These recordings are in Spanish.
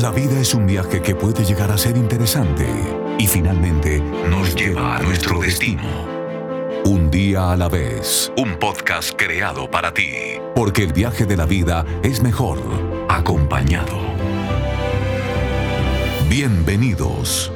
La vida es un viaje que puede llegar a ser interesante y finalmente nos lleva a nuestro destino. Un día a la vez, un podcast creado para ti, porque el viaje de la vida es mejor acompañado. Bienvenidos.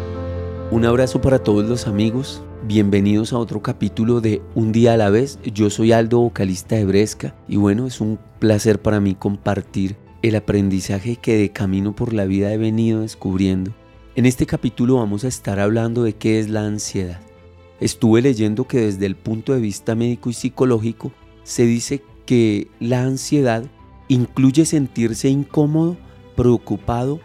Un abrazo para todos los amigos. Bienvenidos a otro capítulo de Un día a la vez. Yo soy Aldo, vocalista de Bresca, y bueno, es un placer para mí compartir el aprendizaje que de camino por la vida he venido descubriendo. En este capítulo vamos a estar hablando de qué es la ansiedad. Estuve leyendo que desde el punto de vista médico y psicológico se dice que la ansiedad incluye sentirse incómodo, preocupado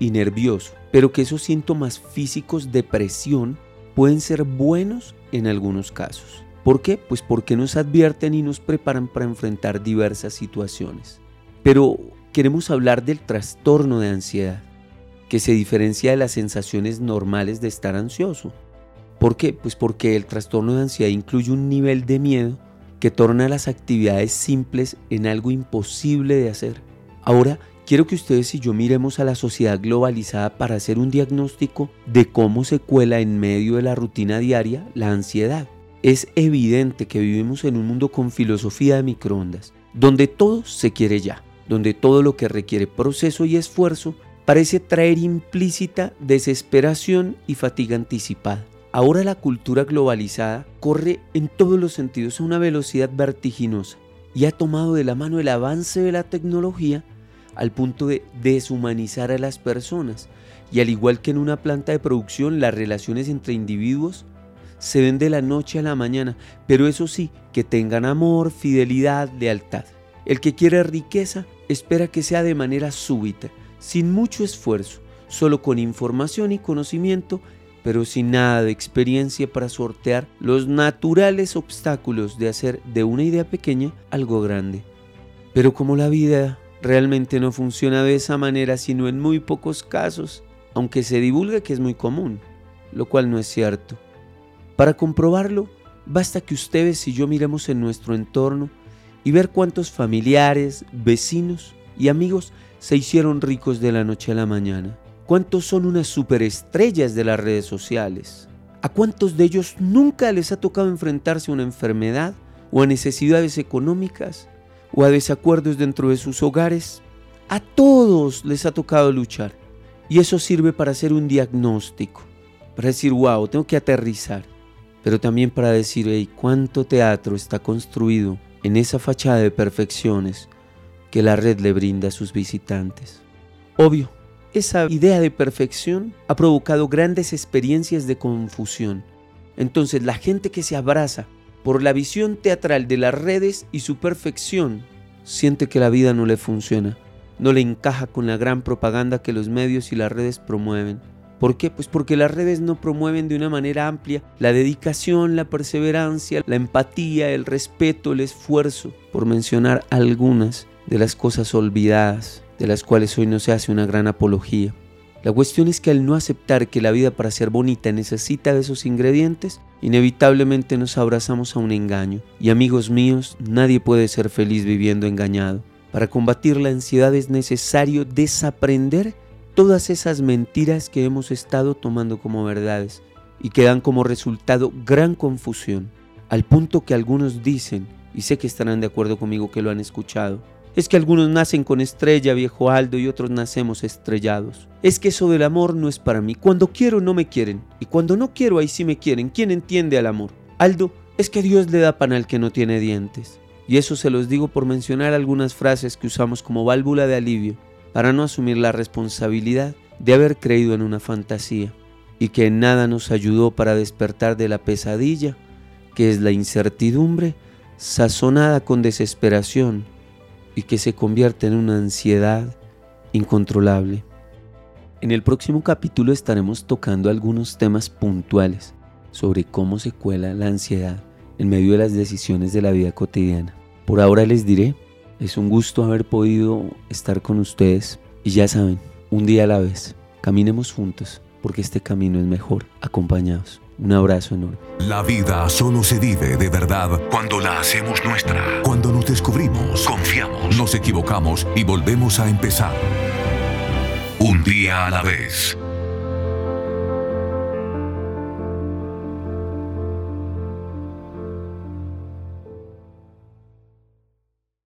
y nervioso, pero que esos síntomas físicos de presión pueden ser buenos en algunos casos. ¿Por qué? Pues porque nos advierten y nos preparan para enfrentar diversas situaciones. Pero queremos hablar del trastorno de ansiedad, que se diferencia de las sensaciones normales de estar ansioso. ¿Por qué? Pues porque el trastorno de ansiedad incluye un nivel de miedo que torna las actividades simples en algo imposible de hacer. Ahora, quiero que ustedes y yo miremos a la sociedad globalizada para hacer un diagnóstico de cómo se cuela en medio de la rutina diaria la ansiedad. Es evidente que vivimos en un mundo con filosofía de microondas, donde todo se quiere ya donde todo lo que requiere proceso y esfuerzo parece traer implícita desesperación y fatiga anticipada. Ahora la cultura globalizada corre en todos los sentidos a una velocidad vertiginosa y ha tomado de la mano el avance de la tecnología al punto de deshumanizar a las personas. Y al igual que en una planta de producción, las relaciones entre individuos se ven de la noche a la mañana, pero eso sí, que tengan amor, fidelidad, lealtad. El que quiere riqueza espera que sea de manera súbita, sin mucho esfuerzo, solo con información y conocimiento, pero sin nada de experiencia para sortear los naturales obstáculos de hacer de una idea pequeña algo grande. Pero como la vida realmente no funciona de esa manera, sino en muy pocos casos, aunque se divulgue que es muy común, lo cual no es cierto. Para comprobarlo, basta que ustedes y yo miremos en nuestro entorno y ver cuántos familiares, vecinos y amigos se hicieron ricos de la noche a la mañana. ¿Cuántos son unas superestrellas de las redes sociales? ¿A cuántos de ellos nunca les ha tocado enfrentarse a una enfermedad o a necesidades económicas o a desacuerdos dentro de sus hogares? A todos les ha tocado luchar. Y eso sirve para hacer un diagnóstico, para decir, wow, tengo que aterrizar, pero también para decir, hey, cuánto teatro está construido en esa fachada de perfecciones que la red le brinda a sus visitantes. Obvio, esa idea de perfección ha provocado grandes experiencias de confusión. Entonces la gente que se abraza por la visión teatral de las redes y su perfección siente que la vida no le funciona, no le encaja con la gran propaganda que los medios y las redes promueven. ¿Por qué? Pues porque las redes no promueven de una manera amplia la dedicación, la perseverancia, la empatía, el respeto, el esfuerzo, por mencionar algunas de las cosas olvidadas, de las cuales hoy no se hace una gran apología. La cuestión es que al no aceptar que la vida para ser bonita necesita de esos ingredientes, inevitablemente nos abrazamos a un engaño. Y amigos míos, nadie puede ser feliz viviendo engañado. Para combatir la ansiedad es necesario desaprender todas esas mentiras que hemos estado tomando como verdades y que dan como resultado gran confusión, al punto que algunos dicen, y sé que estarán de acuerdo conmigo que lo han escuchado, es que algunos nacen con estrella, viejo Aldo, y otros nacemos estrellados. Es que eso del amor no es para mí. Cuando quiero no me quieren, y cuando no quiero ahí sí me quieren. ¿Quién entiende al amor? Aldo, es que Dios le da pan al que no tiene dientes. Y eso se los digo por mencionar algunas frases que usamos como válvula de alivio para no asumir la responsabilidad de haber creído en una fantasía y que nada nos ayudó para despertar de la pesadilla, que es la incertidumbre sazonada con desesperación y que se convierte en una ansiedad incontrolable. En el próximo capítulo estaremos tocando algunos temas puntuales sobre cómo se cuela la ansiedad en medio de las decisiones de la vida cotidiana. Por ahora les diré es un gusto haber podido estar con ustedes y ya saben, un día a la vez, caminemos juntos porque este camino es mejor acompañados. Un abrazo enorme. La vida solo se vive de verdad cuando la hacemos nuestra. Cuando nos descubrimos, confiamos, nos equivocamos y volvemos a empezar. Un día a la vez.